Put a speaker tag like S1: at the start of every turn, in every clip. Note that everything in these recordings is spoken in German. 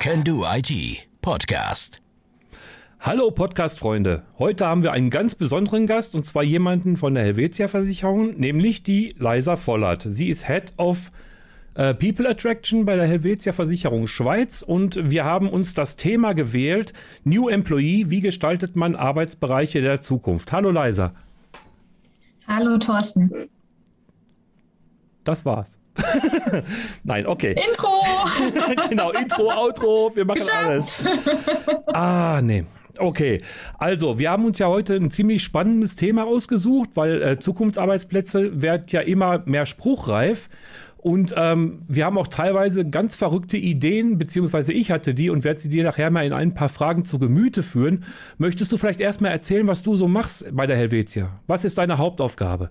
S1: Can Do IT Podcast.
S2: Hallo Podcast-Freunde. Heute haben wir einen ganz besonderen Gast und zwar jemanden von der Helvetia Versicherung, nämlich die Leisa Vollert. Sie ist Head of äh, People Attraction bei der Helvetia Versicherung Schweiz und wir haben uns das Thema gewählt, New Employee, wie gestaltet man Arbeitsbereiche der Zukunft. Hallo Leisa.
S3: Hallo Thorsten.
S2: Das war's. Nein, okay.
S3: Intro!
S2: genau, Intro, Outro, wir machen
S3: Geschafft.
S2: alles. Ah, nee. Okay, also wir haben uns ja heute ein ziemlich spannendes Thema ausgesucht, weil äh, Zukunftsarbeitsplätze werden ja immer mehr spruchreif. Und ähm, wir haben auch teilweise ganz verrückte Ideen, beziehungsweise ich hatte die und werde sie dir nachher mal in ein paar Fragen zu Gemüte führen. Möchtest du vielleicht erstmal erzählen, was du so machst bei der Helvetia? Was ist deine Hauptaufgabe?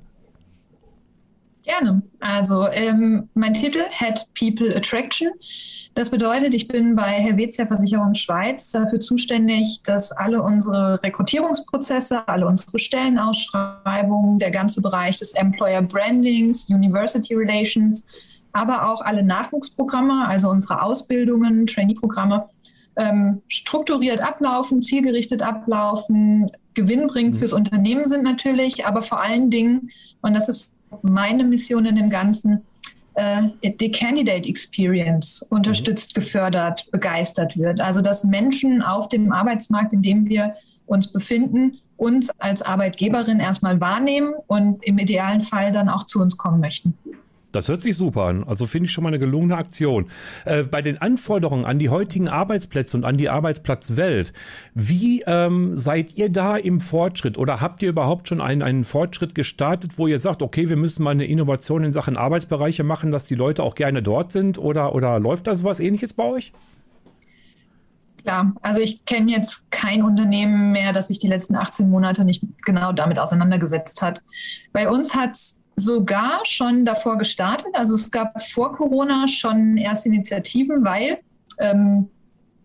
S3: Gerne. Also ähm, mein Titel Head People Attraction. Das bedeutet, ich bin bei Helvetia Versicherung Schweiz dafür zuständig, dass alle unsere Rekrutierungsprozesse, alle unsere Stellenausschreibungen, der ganze Bereich des Employer Brandings, University Relations, aber auch alle Nachwuchsprogramme, also unsere Ausbildungen, Trainee-Programme, ähm, strukturiert ablaufen, zielgerichtet ablaufen, gewinnbringend
S2: Mhm.
S3: fürs Unternehmen sind natürlich, aber vor allen Dingen, und das ist meine Mission in dem Ganzen, äh, die Candidate Experience unterstützt, gefördert, begeistert wird. Also dass Menschen auf dem Arbeitsmarkt, in dem wir uns befinden, uns als Arbeitgeberin erstmal wahrnehmen und im idealen Fall dann auch zu uns kommen möchten.
S2: Das hört sich super an. Also finde ich schon mal eine gelungene Aktion. Äh, bei den Anforderungen an die heutigen Arbeitsplätze und an die Arbeitsplatzwelt, wie ähm, seid ihr da im Fortschritt oder habt ihr überhaupt schon einen, einen Fortschritt gestartet, wo ihr sagt, okay, wir müssen mal eine Innovation in Sachen Arbeitsbereiche machen, dass die Leute auch gerne dort sind oder, oder läuft da sowas ähnliches bei euch?
S3: Klar, also ich kenne jetzt kein Unternehmen mehr, das sich die letzten 18 Monate nicht genau damit auseinandergesetzt hat. Bei uns hat es sogar schon davor gestartet. Also es gab vor Corona schon erste Initiativen, weil ähm,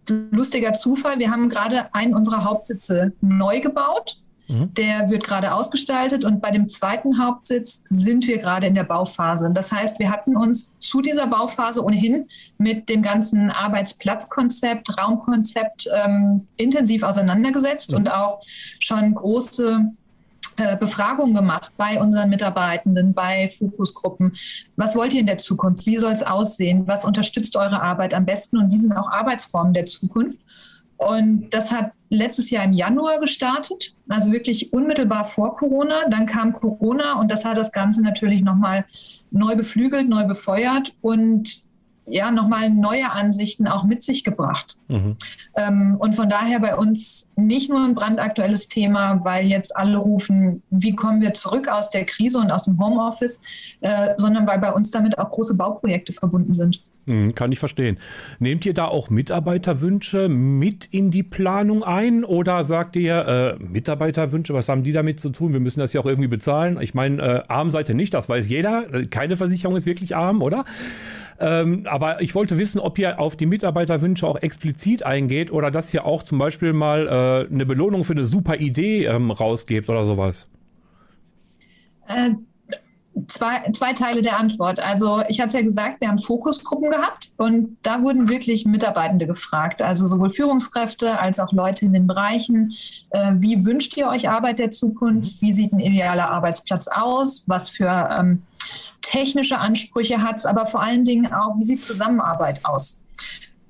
S3: lustiger Zufall, wir haben gerade einen unserer Hauptsitze neu gebaut.
S2: Mhm.
S3: Der wird gerade ausgestaltet und bei dem zweiten Hauptsitz sind wir gerade in der Bauphase. Das heißt, wir hatten uns zu dieser Bauphase ohnehin mit dem ganzen Arbeitsplatzkonzept, Raumkonzept ähm, intensiv auseinandergesetzt
S2: Mhm.
S3: und auch schon große Befragungen gemacht bei unseren Mitarbeitenden, bei Fokusgruppen. Was wollt ihr in der Zukunft? Wie soll es aussehen? Was unterstützt eure Arbeit am besten? Und wie sind auch Arbeitsformen der Zukunft? Und das hat letztes Jahr im Januar gestartet, also wirklich unmittelbar vor Corona. Dann kam Corona und das hat das Ganze natürlich nochmal neu beflügelt, neu befeuert und ja, nochmal neue Ansichten auch mit sich gebracht.
S2: Mhm.
S3: Ähm, und von daher bei uns nicht nur ein brandaktuelles Thema, weil jetzt alle rufen, wie kommen wir zurück aus der Krise und aus dem Homeoffice, äh, sondern weil bei uns damit auch große Bauprojekte verbunden sind.
S2: Hm, Kann ich verstehen. Nehmt ihr da auch Mitarbeiterwünsche mit in die Planung ein oder sagt ihr, äh, Mitarbeiterwünsche, was haben die damit zu tun? Wir müssen das ja auch irgendwie bezahlen. Ich meine, äh, arm seid ihr nicht, das weiß jeder. Keine Versicherung ist wirklich arm, oder? Ähm, aber ich wollte wissen, ob ihr auf die Mitarbeiterwünsche auch explizit eingeht oder dass ihr auch zum Beispiel mal äh, eine Belohnung für eine super Idee ähm, rausgebt oder sowas.
S3: Äh, zwei, zwei Teile der Antwort. Also ich hatte es ja gesagt, wir haben Fokusgruppen gehabt und da wurden wirklich Mitarbeitende gefragt, also sowohl Führungskräfte als auch Leute in den Bereichen. Äh, wie wünscht ihr euch Arbeit der Zukunft? Wie sieht ein idealer Arbeitsplatz aus? Was für ähm, technische Ansprüche hat es, aber vor allen Dingen auch, wie sieht Zusammenarbeit aus?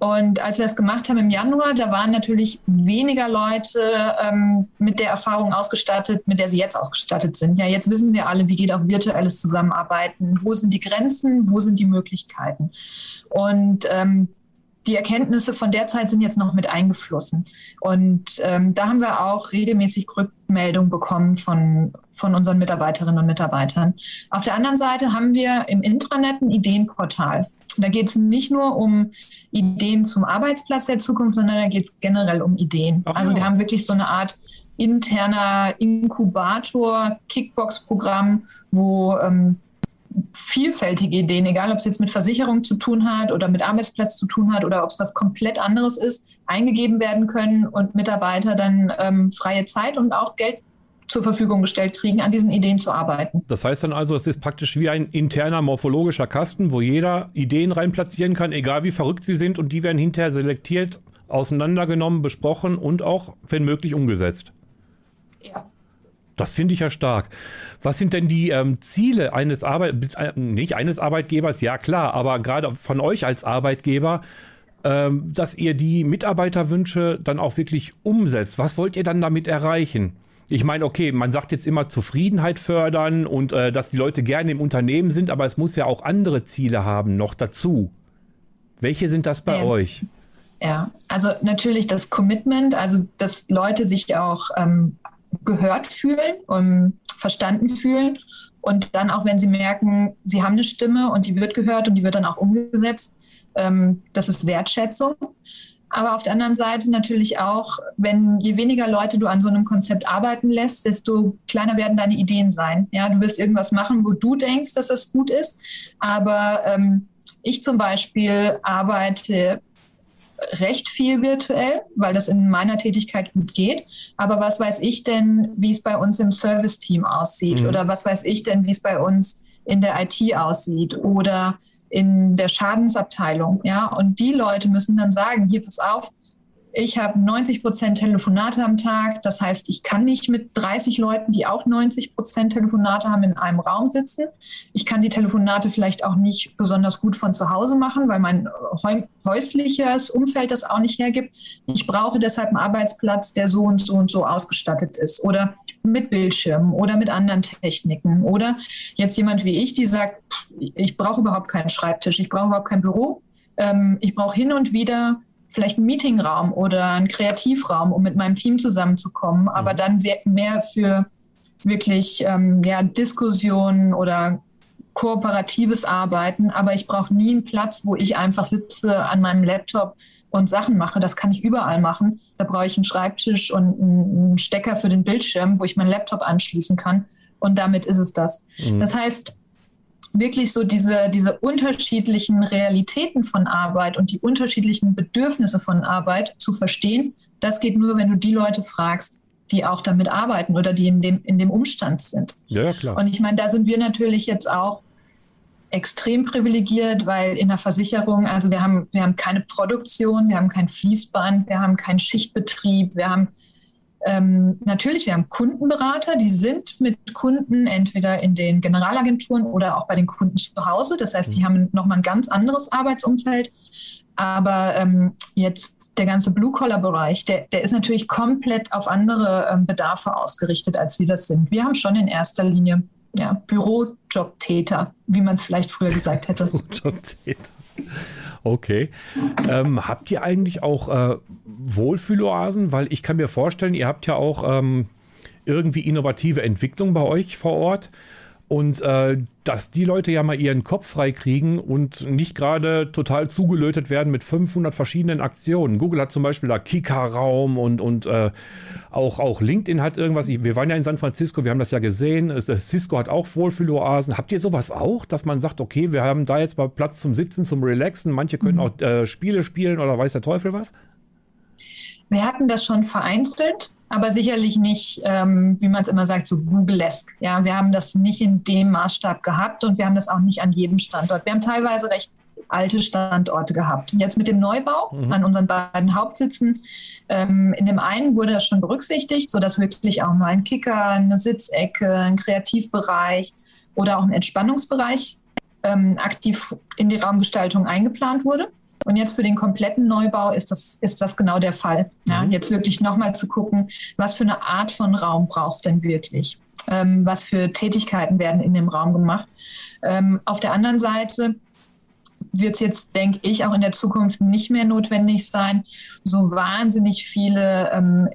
S3: Und als wir das gemacht haben im Januar, da waren natürlich weniger Leute ähm, mit der Erfahrung ausgestattet, mit der sie jetzt ausgestattet sind. Ja, jetzt wissen wir alle, wie geht auch virtuelles Zusammenarbeiten, wo sind die Grenzen, wo sind die Möglichkeiten. Und ähm, die Erkenntnisse von der Zeit sind jetzt noch mit eingeflossen. Und ähm, da haben wir auch regelmäßig Rückmeldungen bekommen von, von unseren Mitarbeiterinnen und Mitarbeitern. Auf der anderen Seite haben wir im Intranet ein Ideenportal. Da geht es nicht nur um Ideen zum Arbeitsplatz der Zukunft, sondern da geht es generell um Ideen.
S2: Ach
S3: also wir haben wirklich so eine Art interner Inkubator, Kickbox-Programm, wo ähm, vielfältige Ideen, egal ob es jetzt mit Versicherung zu tun hat oder mit Arbeitsplatz zu tun hat oder ob es was komplett anderes ist, eingegeben werden können und Mitarbeiter dann ähm, freie Zeit und auch Geld zur Verfügung gestellt kriegen, an diesen Ideen zu arbeiten.
S2: Das heißt dann also, es ist praktisch wie ein interner morphologischer Kasten, wo jeder Ideen rein platzieren kann, egal wie verrückt sie sind, und die werden hinterher selektiert, auseinandergenommen, besprochen und auch, wenn möglich, umgesetzt. Ja. Das finde ich ja stark. Was sind denn die ähm, Ziele eines Arbeit äh, nicht eines Arbeitgebers? Ja klar, aber gerade von euch als Arbeitgeber, ähm, dass ihr die Mitarbeiterwünsche dann auch wirklich umsetzt. Was wollt ihr dann damit erreichen? Ich meine, okay, man sagt jetzt immer Zufriedenheit fördern und äh, dass die Leute gerne im Unternehmen sind, aber es muss ja auch andere Ziele haben noch dazu. Welche sind das bei
S3: ja.
S2: euch?
S3: Ja, also natürlich das Commitment, also dass Leute sich auch ähm, gehört fühlen und verstanden fühlen und dann auch, wenn sie merken, sie haben eine Stimme und die wird gehört und die wird dann auch umgesetzt, ähm, das ist Wertschätzung. Aber auf der anderen Seite natürlich auch, wenn je weniger Leute du an so einem Konzept arbeiten lässt, desto kleiner werden deine Ideen sein. Ja, du wirst irgendwas machen, wo du denkst, dass das gut ist. Aber ähm, ich zum Beispiel arbeite recht viel virtuell, weil das in meiner Tätigkeit gut geht. Aber was weiß ich denn, wie es bei uns im Service-Team aussieht? Mhm. Oder was weiß ich denn, wie es bei uns in der IT aussieht? Oder in der Schadensabteilung. Ja? Und die Leute müssen dann sagen, hier, pass auf, ich habe 90 Prozent Telefonate am Tag. Das heißt, ich kann nicht mit 30 Leuten, die auch 90 Prozent Telefonate haben, in einem Raum sitzen. Ich kann die Telefonate vielleicht auch nicht besonders gut von zu Hause machen, weil mein häusliches Umfeld das auch nicht hergibt. Ich brauche deshalb einen Arbeitsplatz, der so und so und so ausgestattet ist oder mit Bildschirmen oder mit anderen Techniken oder jetzt jemand wie ich, die sagt, ich brauche überhaupt keinen Schreibtisch, ich brauche überhaupt kein Büro. Ähm, ich brauche hin und wieder vielleicht einen Meetingraum oder einen Kreativraum, um mit meinem Team zusammenzukommen, aber mhm. dann mehr für wirklich ähm, ja, Diskussionen oder kooperatives Arbeiten. Aber ich brauche nie einen Platz, wo ich einfach sitze an meinem Laptop und Sachen mache. Das kann ich überall machen. Da brauche ich einen Schreibtisch und einen Stecker für den Bildschirm, wo ich meinen Laptop anschließen kann. Und damit ist es das. Mhm. Das heißt, wirklich so diese, diese unterschiedlichen Realitäten von Arbeit und die unterschiedlichen Bedürfnisse von Arbeit zu verstehen, das geht nur, wenn du die Leute fragst, die auch damit arbeiten oder die in dem, in dem Umstand sind.
S2: Ja, klar.
S3: Und ich meine, da sind wir natürlich jetzt auch extrem privilegiert, weil in der Versicherung, also wir haben, wir haben keine Produktion, wir haben kein Fließband, wir haben keinen Schichtbetrieb, wir haben ähm, natürlich, wir haben Kundenberater, die sind mit Kunden entweder in den Generalagenturen oder auch bei den Kunden zu Hause. Das heißt, die mhm. haben nochmal ein ganz anderes Arbeitsumfeld. Aber ähm, jetzt der ganze Blue-Collar-Bereich, der, der ist natürlich komplett auf andere ähm, Bedarfe ausgerichtet, als wir das sind. Wir haben schon in erster Linie ja, Bürojobtäter, wie man es vielleicht früher gesagt hätte. Bürojobtäter.
S2: Okay. Ähm, habt ihr eigentlich auch äh, Wohlfühloasen? Weil ich kann mir vorstellen, ihr habt ja auch ähm, irgendwie innovative Entwicklung bei euch vor Ort. Und äh, dass die Leute ja mal ihren Kopf frei kriegen und nicht gerade total zugelötet werden mit 500 verschiedenen Aktionen. Google hat zum Beispiel da Kika-Raum und, und äh, auch, auch LinkedIn hat irgendwas. Wir waren ja in San Francisco, wir haben das ja gesehen. Cisco hat auch Wohlfühloasen. Habt ihr sowas auch, dass man sagt, okay, wir haben da jetzt mal Platz zum Sitzen, zum Relaxen. Manche können mhm. auch äh, Spiele spielen oder weiß der Teufel was?
S3: Wir hatten das schon vereinzelt, aber sicherlich nicht, ähm, wie man es immer sagt, so Google-esque. Ja, wir haben das nicht in dem Maßstab gehabt und wir haben das auch nicht an jedem Standort. Wir haben teilweise recht alte Standorte gehabt. Jetzt mit dem Neubau mhm. an unseren beiden Hauptsitzen, ähm, in dem einen wurde das schon berücksichtigt, sodass wirklich auch mal ein Kicker, eine Sitzecke, ein Kreativbereich oder auch ein Entspannungsbereich ähm, aktiv in die Raumgestaltung eingeplant wurde. Und jetzt für den kompletten Neubau ist das, ist das genau der Fall. Ja, mhm. Jetzt wirklich nochmal zu gucken, was für eine Art von Raum brauchst du denn wirklich? Ähm, was für Tätigkeiten werden in dem Raum gemacht? Ähm, auf der anderen Seite wird es jetzt, denke ich, auch in der Zukunft nicht mehr notwendig sein, so wahnsinnig viele ähm,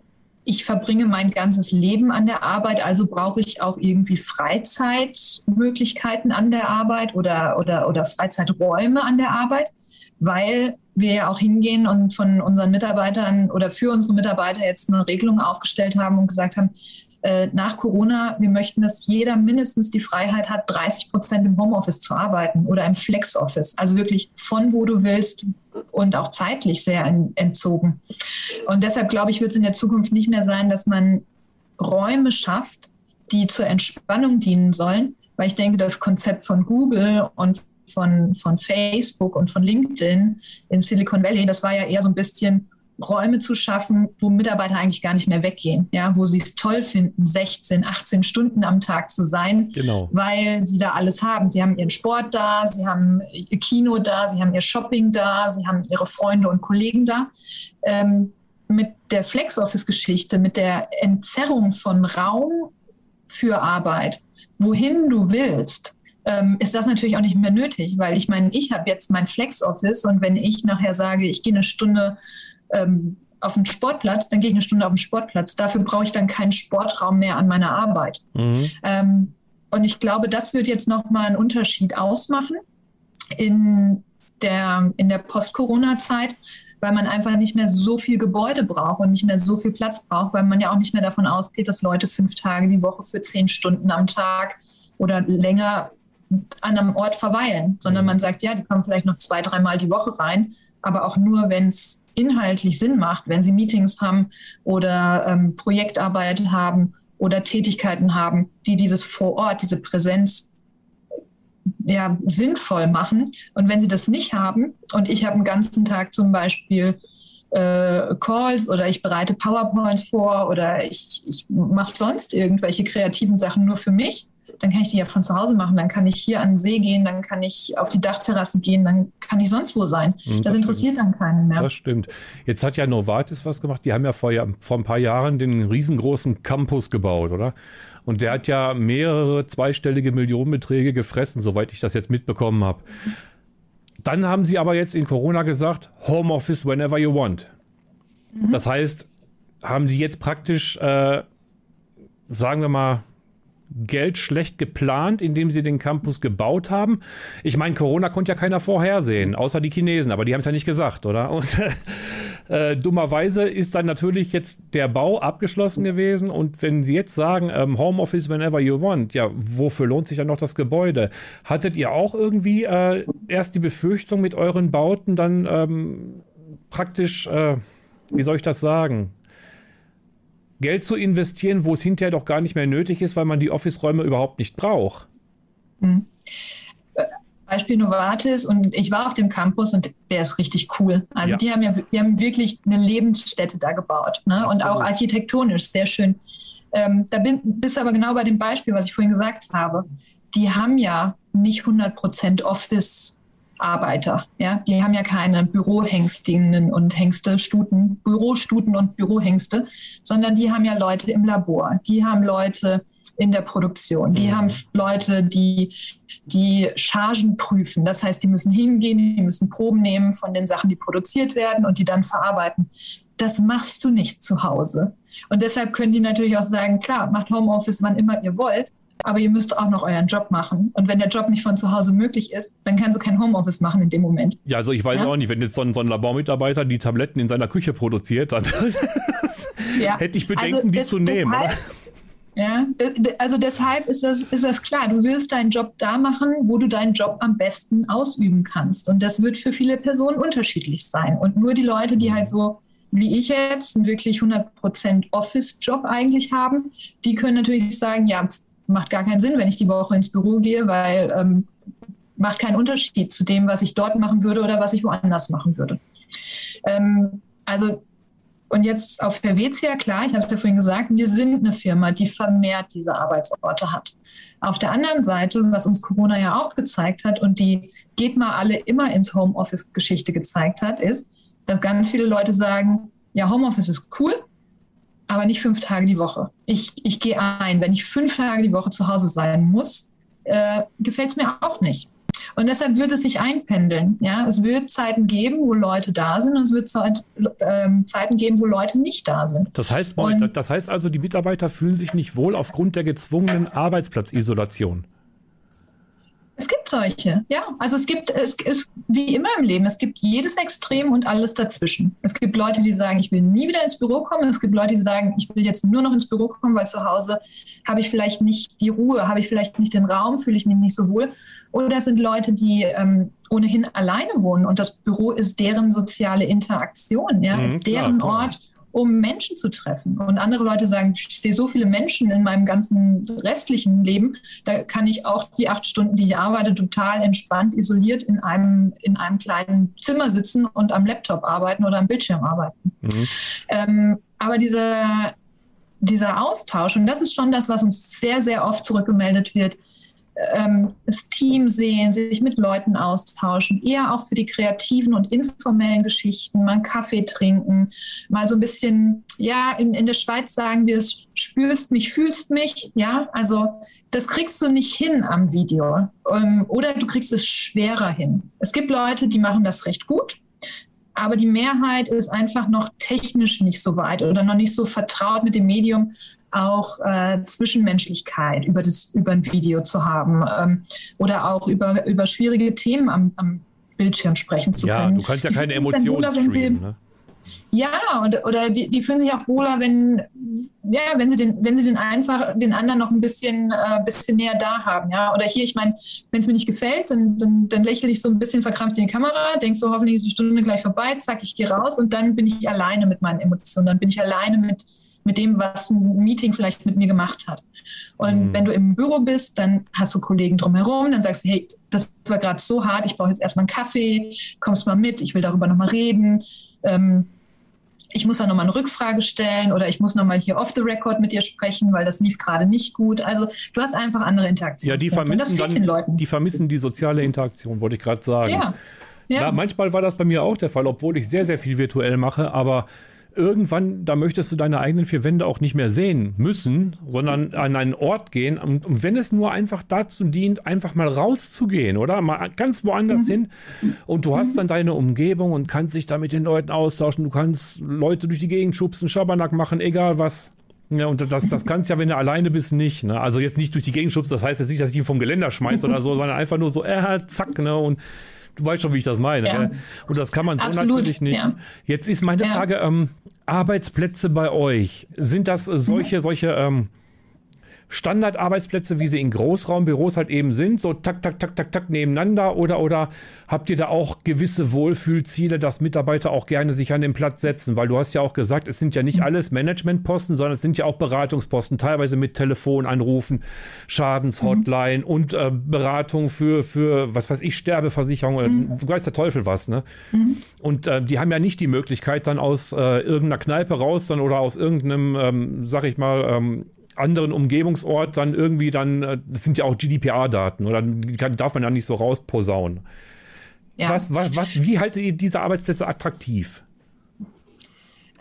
S3: ich verbringe mein ganzes Leben an der Arbeit, also brauche ich auch irgendwie Freizeitmöglichkeiten an der Arbeit oder, oder, oder Freizeiträume an der Arbeit weil wir ja auch hingehen und von unseren Mitarbeitern oder für unsere Mitarbeiter jetzt eine Regelung aufgestellt haben und gesagt haben, äh, nach Corona, wir möchten, dass jeder mindestens die Freiheit hat, 30 Prozent im Homeoffice zu arbeiten oder im Flex-Office. Also wirklich von wo du willst und auch zeitlich sehr entzogen. Und deshalb glaube ich, wird es in der Zukunft nicht mehr sein, dass man Räume schafft, die zur Entspannung dienen sollen, weil ich denke, das Konzept von Google und von, von Facebook und von LinkedIn in Silicon Valley, das war ja eher so ein bisschen Räume zu schaffen, wo Mitarbeiter eigentlich gar nicht mehr weggehen, ja, wo sie es toll finden, 16, 18 Stunden am Tag zu sein,
S2: genau.
S3: weil sie da alles haben. Sie haben ihren Sport da, sie haben ihr Kino da, sie haben ihr Shopping da, sie haben ihre Freunde und Kollegen da. Ähm, mit der Flex-Office-Geschichte, mit der Entzerrung von Raum für Arbeit, wohin du willst, ähm, ist das natürlich auch nicht mehr nötig, weil ich meine, ich habe jetzt mein Flex-Office und wenn ich nachher sage, ich gehe eine Stunde ähm, auf den Sportplatz, dann gehe ich eine Stunde auf den Sportplatz. Dafür brauche ich dann keinen Sportraum mehr an meiner Arbeit. Mhm. Ähm, und ich glaube, das wird jetzt nochmal einen Unterschied ausmachen in der, in der Post-Corona-Zeit, weil man einfach nicht mehr so viel Gebäude braucht und nicht mehr so viel Platz braucht, weil man ja auch nicht mehr davon ausgeht, dass Leute fünf Tage die Woche für zehn Stunden am Tag oder länger an einem Ort verweilen, sondern mhm. man sagt, ja, die kommen vielleicht noch zwei, dreimal die Woche rein, aber auch nur, wenn es inhaltlich Sinn macht, wenn sie Meetings haben oder ähm, Projektarbeit haben oder Tätigkeiten haben, die dieses vor Ort, diese Präsenz ja, sinnvoll machen. Und wenn sie das nicht haben und ich habe einen ganzen Tag zum Beispiel äh, Calls oder ich bereite PowerPoints vor oder ich, ich mache sonst irgendwelche kreativen Sachen nur für mich, dann kann ich die ja von zu Hause machen. Dann kann ich hier an den See gehen, dann kann ich auf die Dachterrasse gehen, dann kann ich sonst wo sein. Mhm, das, das interessiert stimmt. dann keinen mehr.
S2: Das stimmt. Jetzt hat ja Novartis was gemacht. Die haben ja vor, vor ein paar Jahren den riesengroßen Campus gebaut, oder? Und der hat ja mehrere zweistellige Millionenbeträge gefressen, soweit ich das jetzt mitbekommen habe. Dann haben sie aber jetzt in Corona gesagt, Homeoffice whenever you want. Mhm. Das heißt, haben die jetzt praktisch, äh, sagen wir mal, Geld schlecht geplant, indem sie den Campus gebaut haben. Ich meine, Corona konnte ja keiner vorhersehen, außer die Chinesen, aber die haben es ja nicht gesagt, oder? Und äh, dummerweise ist dann natürlich jetzt der Bau abgeschlossen gewesen und wenn Sie jetzt sagen, ähm, Homeoffice whenever you want, ja, wofür lohnt sich dann noch das Gebäude? Hattet ihr auch irgendwie äh, erst die Befürchtung mit euren Bauten dann ähm, praktisch, äh, wie soll ich das sagen? Geld zu investieren, wo es hinterher doch gar nicht mehr nötig ist, weil man die Office-Räume überhaupt nicht braucht.
S3: Hm. Beispiel Novartis und ich war auf dem Campus und der ist richtig cool. Also ja. die haben ja, die haben wirklich eine Lebensstätte da gebaut ne? und auch architektonisch sehr schön. Ähm, da bin, bist aber genau bei dem Beispiel, was ich vorhin gesagt habe. Die haben ja nicht 100% Office Arbeiter. Ja, die haben ja keine Bürohengstinnen und Hengste, Stuten, Bürostuten und Bürohengste, sondern die haben ja Leute im Labor. Die haben Leute in der Produktion. Die mhm. haben Leute, die die Chargen prüfen. Das heißt, die müssen hingehen, die müssen Proben nehmen von den Sachen, die produziert werden und die dann verarbeiten. Das machst du nicht zu Hause. Und deshalb können die natürlich auch sagen, klar, macht Homeoffice, wann immer ihr wollt aber ihr müsst auch noch euren Job machen. Und wenn der Job nicht von zu Hause möglich ist, dann kann sie kein Homeoffice machen in dem Moment.
S2: Ja, also ich weiß ja? auch nicht, wenn jetzt so ein, so ein, Labormitarbeiter die Tabletten in seiner Küche produziert, dann ja. hätte ich Bedenken, also die zu nehmen. Deshalb,
S3: ja, also deshalb ist das, ist das klar. Du wirst deinen Job da machen, wo du deinen Job am besten ausüben kannst. Und das wird für viele Personen unterschiedlich sein. Und nur die Leute, die halt so wie ich jetzt einen wirklich 100% Office-Job eigentlich haben, die können natürlich sagen, ja, macht gar keinen Sinn, wenn ich die Woche ins Büro gehe, weil ähm, macht keinen Unterschied zu dem, was ich dort machen würde oder was ich woanders machen würde. Ähm, also und jetzt auf Helvetia, klar, ich habe es ja vorhin gesagt, wir sind eine Firma, die vermehrt diese Arbeitsorte hat. Auf der anderen Seite, was uns Corona ja auch gezeigt hat und die geht mal alle immer ins Homeoffice-Geschichte gezeigt hat, ist, dass ganz viele Leute sagen, ja, Homeoffice ist cool, aber nicht fünf Tage die Woche. Ich, ich gehe ein, wenn ich fünf Tage die Woche zu Hause sein muss, äh, gefällt es mir auch nicht. Und deshalb wird es sich einpendeln. Ja? Es wird Zeiten geben, wo Leute da sind und es wird Zeit, äh, Zeiten geben, wo Leute nicht da sind.
S2: Das heißt, das heißt also, die Mitarbeiter fühlen sich nicht wohl aufgrund der gezwungenen Arbeitsplatzisolation.
S3: Es gibt solche, ja. Also es gibt, es ist wie immer im Leben, es gibt jedes Extrem und alles dazwischen. Es gibt Leute, die sagen, ich will nie wieder ins Büro kommen. Es gibt Leute, die sagen, ich will jetzt nur noch ins Büro kommen, weil zu Hause habe ich vielleicht nicht die Ruhe, habe ich vielleicht nicht den Raum, fühle ich mich nicht so wohl. Oder es sind Leute, die ähm, ohnehin alleine wohnen und das Büro ist deren soziale Interaktion, ja, mhm, ist deren klar, Ort, um Menschen zu treffen. Und andere Leute sagen, ich sehe so viele Menschen in meinem ganzen restlichen Leben, da kann ich auch die acht Stunden, die ich arbeite, total entspannt, isoliert in einem, in einem kleinen Zimmer sitzen und am Laptop arbeiten oder am Bildschirm arbeiten. Mhm. Ähm, aber dieser, dieser Austausch, und das ist schon das, was uns sehr, sehr oft zurückgemeldet wird, ähm, das Team sehen, sich mit Leuten austauschen, eher auch für die kreativen und informellen Geschichten, mal einen Kaffee trinken, mal so ein bisschen, ja, in, in der Schweiz sagen wir es, spürst mich, fühlst mich, ja, also das kriegst du nicht hin am Video ähm, oder du kriegst es schwerer hin. Es gibt Leute, die machen das recht gut, aber die Mehrheit ist einfach noch technisch nicht so weit oder noch nicht so vertraut mit dem Medium, auch äh, Zwischenmenschlichkeit über, das, über ein Video zu haben ähm, oder auch über, über schwierige Themen am, am Bildschirm sprechen zu
S2: ja,
S3: können.
S2: Ja, du kannst ja keine Emotionen streamen, ne?
S3: Ja, und, oder die, die fühlen sich auch wohler, wenn, ja, wenn sie den, wenn sie den einfach den anderen noch ein bisschen, äh, bisschen näher da haben. Ja? Oder hier, ich meine, wenn es mir nicht gefällt, dann, dann, dann lächle ich so ein bisschen verkrampft in die Kamera, denke so, hoffentlich ist die Stunde gleich vorbei, zack, ich gehe raus und dann bin ich alleine mit meinen Emotionen, dann bin ich alleine mit, mit dem, was ein Meeting vielleicht mit mir gemacht hat. Und mhm. wenn du im Büro bist, dann hast du Kollegen drumherum, dann sagst du, hey, das war gerade so hart, ich brauche jetzt erstmal einen Kaffee, kommst mal mit, ich will darüber nochmal reden. Ähm, ich muss da nochmal eine Rückfrage stellen oder ich muss nochmal hier off the record mit dir sprechen, weil das lief gerade nicht gut. Also du hast einfach andere Interaktionen.
S2: Ja, die vermissen, dann, die vermissen die soziale Interaktion, wollte ich gerade sagen. Ja. Ja. Na, manchmal war das bei mir auch der Fall, obwohl ich sehr, sehr viel virtuell mache, aber irgendwann, da möchtest du deine eigenen vier Wände auch nicht mehr sehen müssen, sondern an einen Ort gehen. Und wenn es nur einfach dazu dient, einfach mal rauszugehen, oder? Mal ganz woanders mhm. hin. Und du hast dann deine Umgebung und kannst dich da mit den Leuten austauschen. Du kannst Leute durch die Gegend schubsen, Schabernack machen, egal was. Ja, und das, das kannst ja, wenn du alleine bist, nicht. Ne? Also jetzt nicht durch die Gegend schubst, das heißt jetzt nicht, dass ich ihn vom Geländer schmeiße oder so, sondern einfach nur so, äh, zack, ne? Und Du weißt schon, wie ich das meine. Ja. Ne? Und das kann man so Absolut, natürlich nicht. Ja. Jetzt ist meine. Frage, ähm, Arbeitsplätze bei euch, sind das solche, mhm. solche ähm, Standardarbeitsplätze, wie sie in Großraumbüros halt eben sind, so tak, tak, tak, tak, tak nebeneinander oder, oder habt ihr da auch gewisse Wohlfühlziele, dass Mitarbeiter auch gerne sich an den Platz setzen? Weil du hast ja auch gesagt, es sind ja nicht alles Managementposten, sondern es sind ja auch Beratungsposten, teilweise mit Telefonanrufen, Schadenshotline mhm. und äh, Beratung für, für, was weiß ich, Sterbeversicherung, mhm. weiß der Teufel was, ne? Mhm. Und äh, die haben ja nicht die Möglichkeit, dann aus äh, irgendeiner Kneipe raus dann oder aus irgendeinem, ähm, sag ich mal, ähm, anderen Umgebungsort dann irgendwie dann, äh, das sind ja auch GDPR-Daten, oder kann, darf man ja nicht so rausposaunen. Ja. Was, was, was, wie haltet ihr diese Arbeitsplätze attraktiv?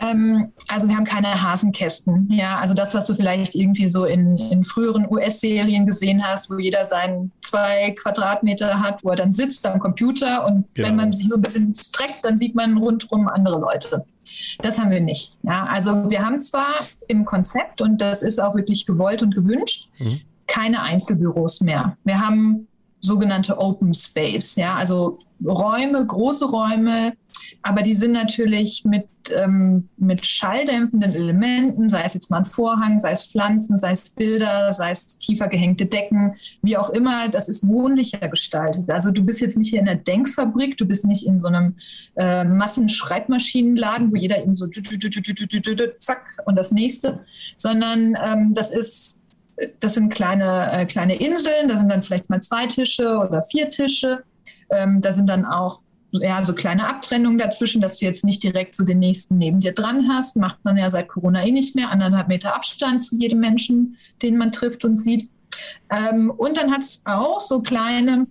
S3: Ähm, also wir haben keine Hasenkästen. Ja, also das, was du vielleicht irgendwie so in, in früheren US-Serien gesehen hast, wo jeder seinen zwei Quadratmeter hat, wo er dann sitzt am Computer und genau. wenn man sich so ein bisschen streckt, dann sieht man rundherum andere Leute. Das haben wir nicht. Ja, also wir haben zwar im Konzept und das ist auch wirklich gewollt und gewünscht, mhm. keine Einzelbüros mehr. Wir haben sogenannte Open Space, ja, also Räume, große Räume, aber die sind natürlich mit, ähm, mit schalldämpfenden Elementen, sei es jetzt mal ein Vorhang, sei es Pflanzen, sei es Bilder, sei es tiefer gehängte Decken, wie auch immer, das ist wohnlicher gestaltet. Also du bist jetzt nicht hier in einer Denkfabrik, du bist nicht in so einem äh, Massenschreibmaschinenladen, wo jeder eben so zack und das nächste, sondern ähm, das ist das sind kleine, äh, kleine Inseln, da sind dann vielleicht mal zwei Tische oder vier Tische. Ähm, da sind dann auch ja, so kleine Abtrennungen dazwischen, dass du jetzt nicht direkt so den nächsten neben dir dran hast. Macht man ja seit Corona eh nicht mehr. Anderthalb Meter Abstand zu jedem Menschen, den man trifft und sieht. Ähm, und dann hat es auch so kleine,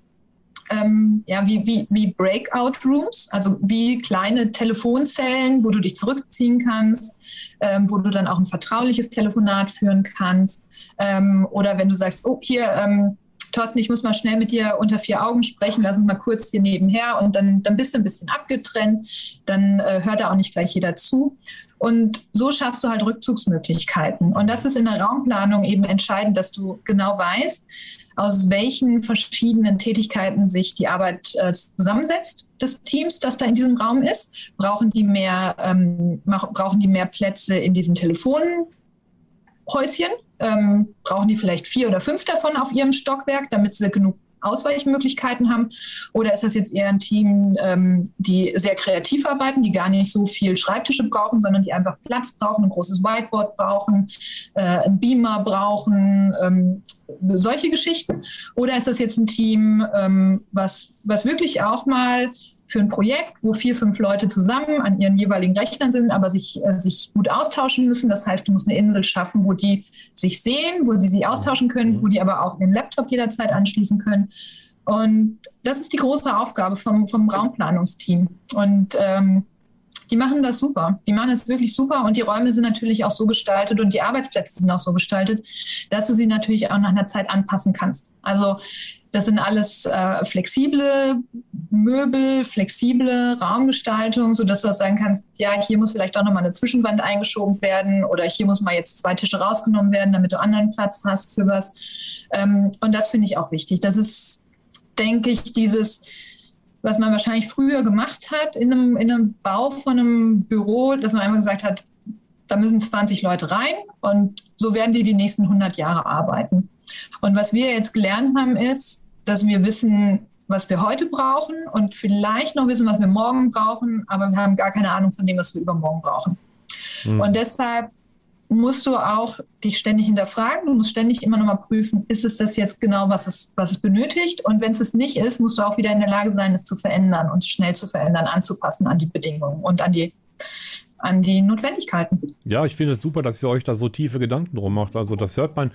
S3: ähm, ja, wie, wie, wie Breakout Rooms, also wie kleine Telefonzellen, wo du dich zurückziehen kannst, ähm, wo du dann auch ein vertrauliches Telefonat führen kannst. Ähm, oder wenn du sagst, oh, hier, ähm, Thorsten, ich muss mal schnell mit dir unter vier Augen sprechen, lass uns mal kurz hier nebenher und dann, dann bist du ein bisschen abgetrennt, dann äh, hört da auch nicht gleich jeder zu. Und so schaffst du halt Rückzugsmöglichkeiten. Und das ist in der Raumplanung eben entscheidend, dass du genau weißt, aus welchen verschiedenen Tätigkeiten sich die Arbeit äh, zusammensetzt des Teams, das da in diesem Raum ist. Brauchen die mehr, ähm, brauchen die mehr Plätze in diesen Telefonhäuschen? ähm, brauchen die vielleicht vier oder fünf davon auf ihrem Stockwerk, damit sie genug Ausweichmöglichkeiten haben? Oder ist das jetzt eher ein Team, ähm, die sehr kreativ arbeiten, die gar nicht so viel Schreibtische brauchen, sondern die einfach Platz brauchen, ein großes Whiteboard brauchen, äh, ein Beamer brauchen, ähm, solche Geschichten? Oder ist das jetzt ein Team, ähm, was, was wirklich auch mal für ein Projekt, wo vier, fünf Leute zusammen an ihren jeweiligen Rechnern sind, aber sich, äh, sich gut austauschen müssen. Das heißt, du musst eine Insel schaffen, wo die sich sehen, wo die sich austauschen können, wo die aber auch ihren Laptop jederzeit anschließen können. Und das ist die große Aufgabe vom, vom Raumplanungsteam. Und ähm, die machen das super. Die machen das wirklich super und die Räume sind natürlich auch so gestaltet und die Arbeitsplätze sind auch so gestaltet, dass du sie natürlich auch nach einer Zeit anpassen kannst. Also das sind alles äh, flexible Möbel, flexible Raumgestaltung, sodass du auch sagen kannst, ja, hier muss vielleicht auch nochmal eine Zwischenwand eingeschoben werden oder hier muss mal jetzt zwei Tische rausgenommen werden, damit du anderen Platz hast für was. Ähm, und das finde ich auch wichtig. Das ist, denke ich, dieses, was man wahrscheinlich früher gemacht hat in einem, in einem Bau von einem Büro, dass man einfach gesagt hat, da müssen 20 Leute rein und so werden die die nächsten 100 Jahre arbeiten. Und was wir jetzt gelernt haben, ist, dass wir wissen, was wir heute brauchen und vielleicht noch wissen, was wir morgen brauchen, aber wir haben gar keine Ahnung von dem, was wir übermorgen brauchen. Mhm. Und deshalb musst du auch dich ständig hinterfragen. Du musst ständig immer noch mal prüfen, ist es das jetzt genau, was es, was es benötigt? Und wenn es es nicht ist, musst du auch wieder in der Lage sein, es zu verändern und schnell zu verändern, anzupassen an die Bedingungen und an die, an die Notwendigkeiten.
S2: Ja, ich finde es super, dass ihr euch da so tiefe Gedanken drum macht. Also das hört man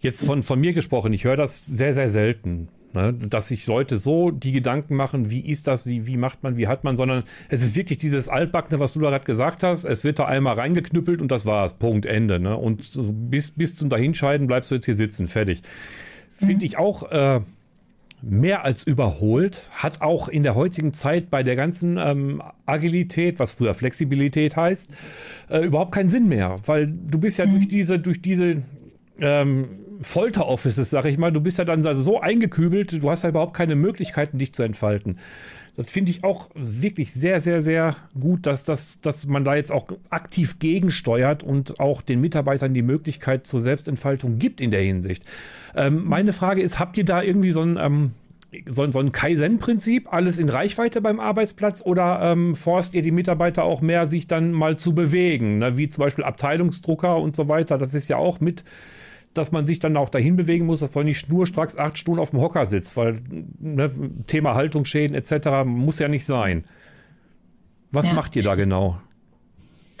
S2: jetzt von, von mir gesprochen, ich höre das sehr, sehr selten. Ne, dass sich Leute so die Gedanken machen, wie ist das, wie, wie macht man, wie hat man, sondern es ist wirklich dieses Altbackene, was du da gerade gesagt hast. Es wird da einmal reingeknüppelt und das war's. Punkt, Ende. Ne? Und bis, bis zum Dahinscheiden bleibst du jetzt hier sitzen, fertig. Finde mhm. ich auch äh, mehr als überholt. Hat auch in der heutigen Zeit bei der ganzen ähm, Agilität, was früher Flexibilität heißt, äh, überhaupt keinen Sinn mehr. Weil du bist ja mhm. durch diese, durch diese ähm, Folter-Offices, sag ich mal. Du bist ja dann so eingekübelt, du hast ja überhaupt keine Möglichkeiten, dich zu entfalten. Das finde ich auch wirklich sehr, sehr, sehr gut, dass, dass, dass man da jetzt auch aktiv gegensteuert und auch den Mitarbeitern die Möglichkeit zur Selbstentfaltung gibt in der Hinsicht. Ähm, meine Frage ist, habt ihr da irgendwie so ein, ähm, so, so ein Kaizen-Prinzip, alles in Reichweite beim Arbeitsplatz oder ähm, forst ihr die Mitarbeiter auch mehr, sich dann mal zu bewegen, ne? wie zum Beispiel Abteilungsdrucker und so weiter? Das ist ja auch mit dass man sich dann auch dahin bewegen muss, dass man nicht schnurstracks acht Stunden auf dem Hocker sitzt, weil ne, Thema Haltungsschäden etc. muss ja nicht sein. Was ja. macht ihr da genau?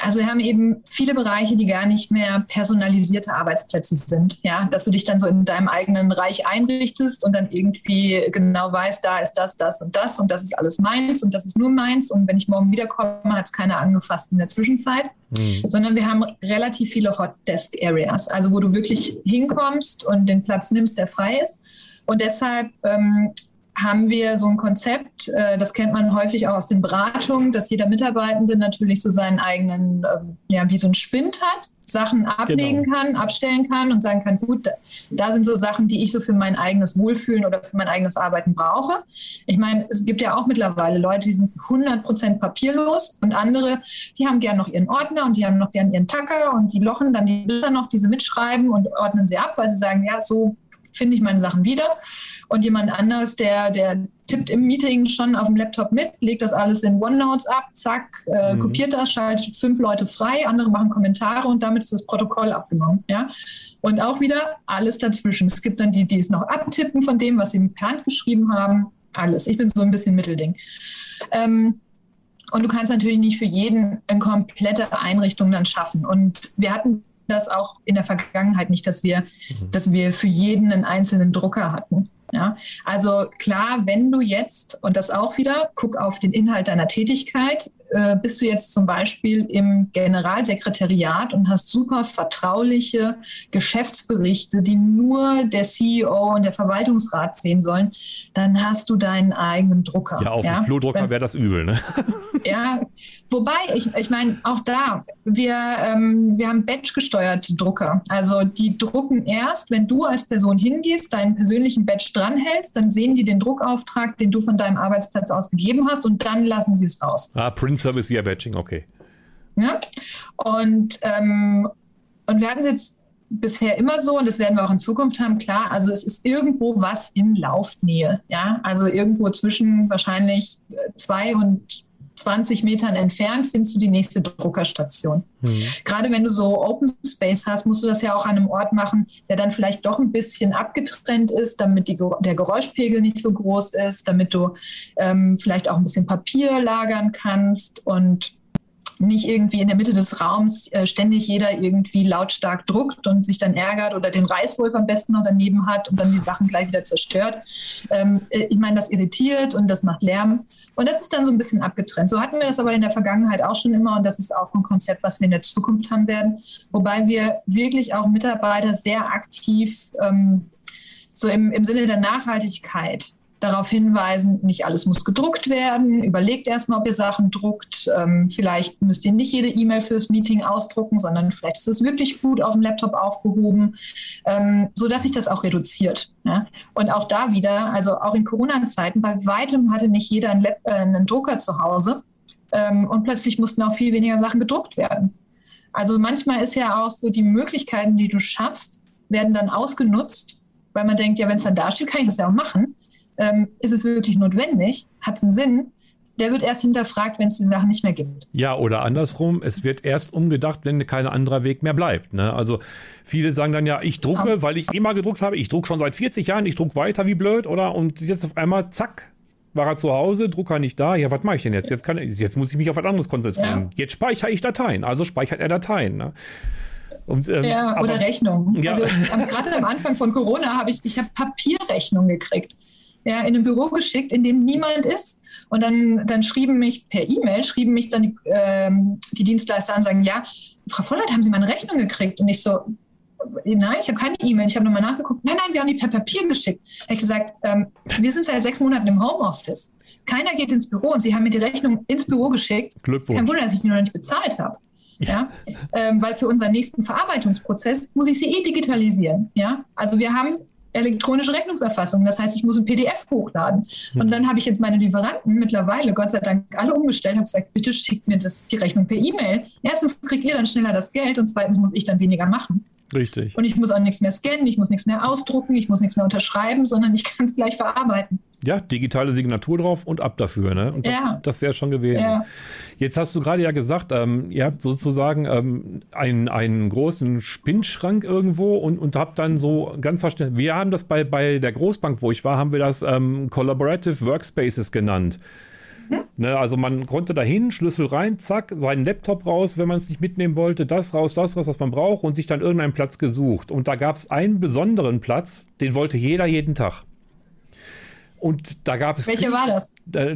S3: Also wir haben eben viele Bereiche, die gar nicht mehr personalisierte Arbeitsplätze sind. Ja, dass du dich dann so in deinem eigenen Reich einrichtest und dann irgendwie genau weißt, da ist das, das und das und das ist alles meins und das ist nur meins und wenn ich morgen wiederkomme, hat es keiner angefasst in der Zwischenzeit. Mhm. Sondern wir haben relativ viele Hot Desk Areas, also wo du wirklich hinkommst und den Platz nimmst, der frei ist. Und deshalb ähm, haben wir so ein Konzept, äh, das kennt man häufig auch aus den Beratungen, dass jeder Mitarbeitende natürlich so seinen eigenen, ähm, ja, wie so ein Spind hat, Sachen ablegen genau. kann, abstellen kann und sagen kann, gut, da sind so Sachen, die ich so für mein eigenes Wohlfühlen oder für mein eigenes Arbeiten brauche. Ich meine, es gibt ja auch mittlerweile Leute, die sind 100% papierlos und andere, die haben gern noch ihren Ordner und die haben noch gern ihren Tacker und die lochen dann die Bilder noch, die sie mitschreiben und ordnen sie ab, weil sie sagen, ja, so finde ich meine Sachen wieder. Und jemand anders, der, der tippt im Meeting schon auf dem Laptop mit, legt das alles in OneNotes ab, zack, äh, mhm. kopiert das, schaltet fünf Leute frei, andere machen Kommentare und damit ist das Protokoll abgenommen. Ja? Und auch wieder alles dazwischen. Es gibt dann die, die es noch abtippen von dem, was sie per Hand geschrieben haben. Alles. Ich bin so ein bisschen Mittelding. Ähm, und du kannst natürlich nicht für jeden eine komplette Einrichtung dann schaffen. Und wir hatten das auch in der Vergangenheit nicht, dass wir, mhm. dass wir für jeden einen einzelnen Drucker hatten. Ja, also klar, wenn du jetzt, und das auch wieder, guck auf den Inhalt deiner Tätigkeit, äh, bist du jetzt zum Beispiel im Generalsekretariat und hast super vertrauliche Geschäftsberichte, die nur der CEO und der Verwaltungsrat sehen sollen, dann hast du deinen eigenen Drucker.
S2: Ja, auf ja? dem Flurdrucker wäre das übel, ne?
S3: Ja, wobei, ich, ich meine, auch da, wir, ähm, wir haben Batch-gesteuerte Drucker. Also die drucken erst, wenn du als Person hingehst, deinen persönlichen Batch dranhältst, dann sehen die den Druckauftrag, den du von deinem Arbeitsplatz aus gegeben hast und dann lassen sie es raus.
S2: Ah, Print Service via Batching, okay.
S3: Ja? Und, ähm, und wir hatten es jetzt bisher immer so und das werden wir auch in Zukunft haben, klar. Also es ist irgendwo was in Laufnähe. Ja, also irgendwo zwischen wahrscheinlich zwei und 20 Metern entfernt findest du die nächste Druckerstation. Mhm. Gerade wenn du so Open Space hast, musst du das ja auch an einem Ort machen, der dann vielleicht doch ein bisschen abgetrennt ist, damit die, der Geräuschpegel nicht so groß ist, damit du ähm, vielleicht auch ein bisschen Papier lagern kannst und nicht irgendwie in der Mitte des Raums äh, ständig jeder irgendwie lautstark druckt und sich dann ärgert oder den Reißwolf am besten noch daneben hat und dann die Sachen gleich wieder zerstört. Ähm, äh, ich meine, das irritiert und das macht Lärm. Und das ist dann so ein bisschen abgetrennt. So hatten wir das aber in der Vergangenheit auch schon immer und das ist auch ein Konzept, was wir in der Zukunft haben werden. Wobei wir wirklich auch Mitarbeiter sehr aktiv ähm, so im, im Sinne der Nachhaltigkeit darauf hinweisen, nicht alles muss gedruckt werden. Überlegt erstmal, ob ihr Sachen druckt. Ähm, vielleicht müsst ihr nicht jede E-Mail fürs Meeting ausdrucken, sondern vielleicht ist es wirklich gut auf dem Laptop aufgehoben, ähm, sodass sich das auch reduziert. Ja? Und auch da wieder, also auch in Corona-Zeiten, bei weitem hatte nicht jeder einen, Lab, äh, einen Drucker zu Hause. Ähm, und plötzlich mussten auch viel weniger Sachen gedruckt werden. Also manchmal ist ja auch so, die Möglichkeiten, die du schaffst, werden dann ausgenutzt, weil man denkt, ja, wenn es dann da steht, kann ich das ja auch machen ähm, ist es wirklich notwendig? Hat es einen Sinn? Der wird erst hinterfragt, wenn es die Sachen nicht mehr gibt.
S2: Ja, oder andersrum, es wird erst umgedacht, wenn kein anderer Weg mehr bleibt. Ne? Also viele sagen dann ja, ich drucke, ja. weil ich immer gedruckt habe, ich drucke schon seit 40 Jahren, ich drucke weiter wie blöd, oder? Und jetzt auf einmal, zack, war er zu Hause, Drucker nicht da. Ja, was mache ich denn jetzt? Jetzt, kann, jetzt muss ich mich auf was anderes konzentrieren. Ja. Jetzt speichere ich Dateien, also speichert er Dateien. Ne?
S3: Und, ähm, ja, oder Rechnungen. Ja. Also gerade am Anfang von Corona habe ich, ich habe Papierrechnungen gekriegt ja, in ein Büro geschickt, in dem niemand ist. Und dann, dann schrieben mich per E-Mail, schrieben mich dann die, ähm, die Dienstleister an, sagen, ja, Frau Vollert, haben Sie mal eine Rechnung gekriegt? Und ich so, nein, ich habe keine E-Mail. Ich habe nochmal nachgeguckt. Nein, nein, wir haben die per Papier geschickt. Habe ich gesagt, ähm, wir sind seit sechs Monaten im Homeoffice. Keiner geht ins Büro und Sie haben mir die Rechnung ins Büro geschickt.
S2: Glückwunsch.
S3: Kein Wunder, dass ich die noch nicht bezahlt habe. Ja, ähm, weil für unseren nächsten Verarbeitungsprozess muss ich sie eh digitalisieren. Ja, also wir haben elektronische Rechnungserfassung. Das heißt, ich muss ein PDF hochladen. Und dann habe ich jetzt meine Lieferanten mittlerweile, Gott sei Dank, alle umgestellt, habe gesagt, bitte schickt mir das, die Rechnung per E-Mail. Erstens kriegt ihr dann schneller das Geld und zweitens muss ich dann weniger machen.
S2: Richtig.
S3: Und ich muss auch nichts mehr scannen, ich muss nichts mehr ausdrucken, ich muss nichts mehr unterschreiben, sondern ich kann es gleich verarbeiten.
S2: Ja, digitale Signatur drauf und ab dafür. Ne? Und das, ja. das wäre schon gewesen. Ja. Jetzt hast du gerade ja gesagt, ähm, ihr habt sozusagen ähm, einen, einen großen Spinnschrank irgendwo und, und habt dann so ganz verständlich, wir haben das bei, bei der Großbank, wo ich war, haben wir das ähm, Collaborative Workspaces genannt. Ne, also man konnte dahin, Schlüssel rein, zack, seinen Laptop raus, wenn man es nicht mitnehmen wollte, das raus, das raus, was man braucht und sich dann irgendeinen Platz gesucht. Und da gab es einen besonderen Platz, den wollte jeder jeden Tag. Und da gab es.
S3: Welcher war das?